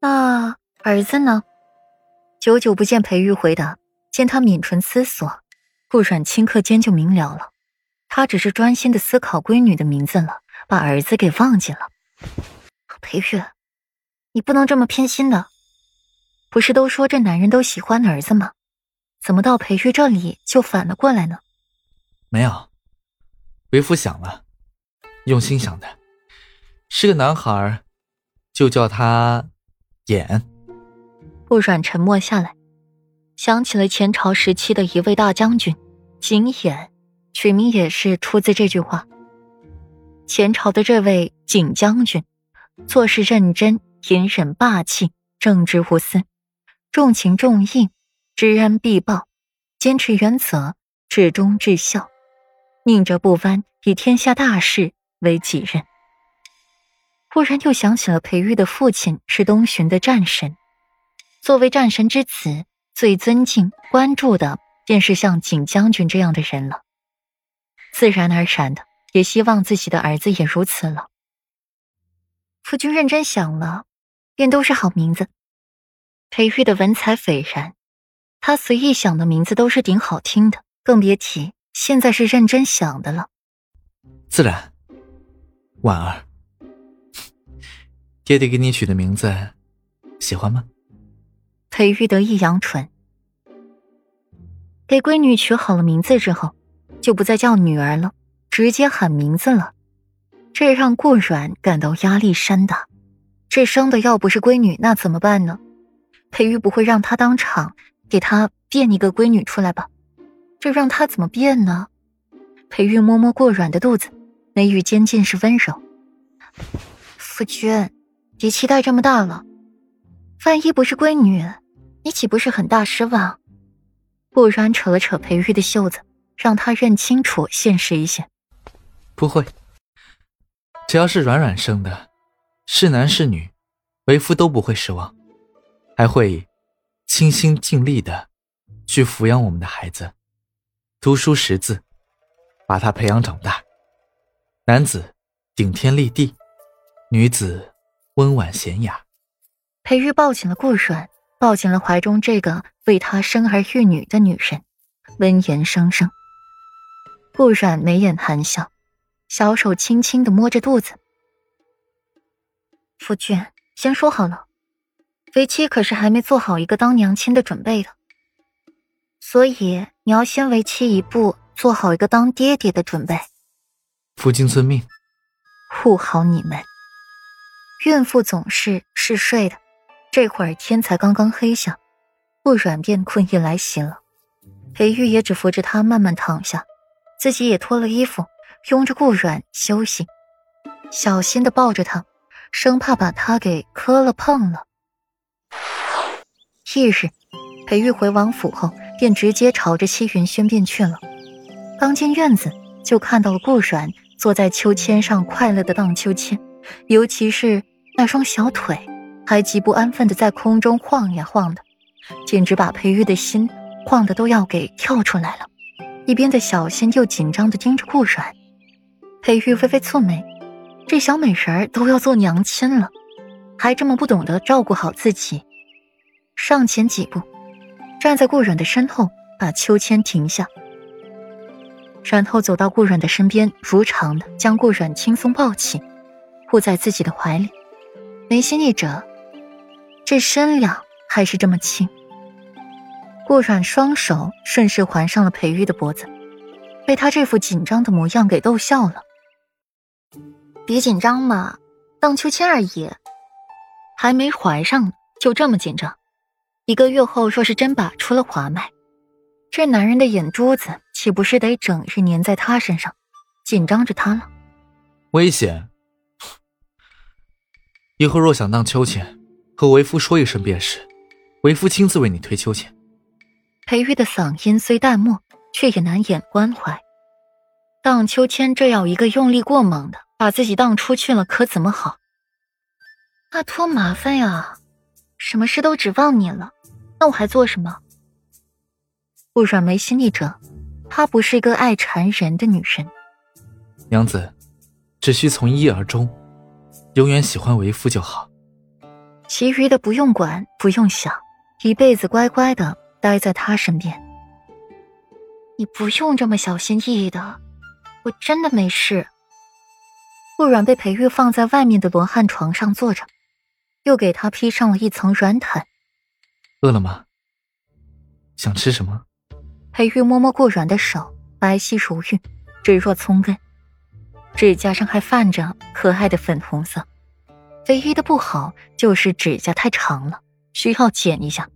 那儿子呢？久久不见裴玉回答，见他抿唇思索，顾阮顷刻间就明了了，他只是专心的思考闺女的名字了，把儿子给忘记了。裴玉，你不能这么偏心的，不是都说这男人都喜欢儿子吗？怎么到裴玉这里就反了过来呢？没有，为夫想了，用心想的，是个男孩，就叫他衍。顾阮沉默下来，想起了前朝时期的一位大将军景衍，取名也是出自这句话。前朝的这位景将军，做事认真、隐忍、霸气、正直无私，重情重义，知恩必报，坚持原则，至忠至孝。宁折不弯，以天下大事为己任。忽然又想起了裴玉的父亲是东巡的战神，作为战神之子，最尊敬、关注的便是像景将军这样的人了。自然而然的，也希望自己的儿子也如此了。夫君认真想了，便都是好名字。裴玉的文采斐然，他随意想的名字都是顶好听的，更别提。现在是认真想的了，自然。婉儿，爹爹给你取的名字，喜欢吗？裴玉得意扬唇，给闺女取好了名字之后，就不再叫女儿了，直接喊名字了。这让顾软感到压力山大。这生的要不是闺女，那怎么办呢？裴玉不会让他当场给他变一个闺女出来吧？这让他怎么变呢？裴玉摸摸顾软的肚子，眉宇间尽是温柔。夫君，别期待这么大了，万一不是闺女，你岂不是很大失望？不软扯了扯裴玉的袖子，让他认清楚现实一些。不会，只要是软软生的，是男是女，为夫都不会失望，还会倾心尽力的去抚养我们的孩子。读书识字，把他培养长大。男子顶天立地，女子温婉娴雅。裴玉抱紧了顾软，抱紧了怀中这个为他生儿育女的女人，温言声声。顾软眉眼含笑，小手轻轻的摸着肚子。夫君，先说好了，为妻可是还没做好一个当娘亲的准备的。所以你要先为妻一步，做好一个当爹爹的准备。夫君遵命。护好你们。孕妇总是嗜睡的，这会儿天才刚刚黑下，顾软便困意来袭了。裴玉也只扶着她慢慢躺下，自己也脱了衣服，拥着顾软休息，小心的抱着她，生怕把她给磕了碰了。翌日，裴玉回王府后。便直接朝着七云轩便去了。刚进院子，就看到了顾阮坐在秋千上快乐的荡秋千，尤其是那双小腿，还极不安分的在空中晃呀晃的，简直把裴玉的心晃的都要给跳出来了。一边的小心又紧张的盯着顾阮，裴玉微微蹙眉，这小美人儿都要做娘亲了，还这么不懂得照顾好自己，上前几步。站在顾阮的身后，把秋千停下，然后走到顾阮的身边，如常的将顾阮轻松抱起，护在自己的怀里。眉心一折，这身量还是这么轻。顾阮双手顺势环上了裴玉的脖子，被他这副紧张的模样给逗笑了。别紧张嘛，荡秋千而已，还没怀上呢，就这么紧张。一个月后，若是真把出了华脉，这男人的眼珠子岂不是得整日粘在他身上，紧张着他了？危险！以后若想荡秋千，和为夫说一声便是，为夫亲自为你推秋千。裴玉的嗓音虽淡漠，却也难掩关怀。荡秋千这要一个用力过猛的，把自己荡出去了，可怎么好？那多麻烦呀！什么事都指望你了。那我还做什么？顾阮眉心一折，她不是一个爱缠人的女人。娘子，只需从一而终，永远喜欢为夫就好。其余的不用管，不用想，一辈子乖乖的待在他身边。你不用这么小心翼翼的，我真的没事。顾软被裴玉放在外面的罗汉床上坐着，又给他披上了一层软毯。饿了吗？想吃什么？裴玉摸摸顾软的手，白皙如玉，指若葱根，指甲上还泛着可爱的粉红色。唯一的不好就是指甲太长了，需要剪一下。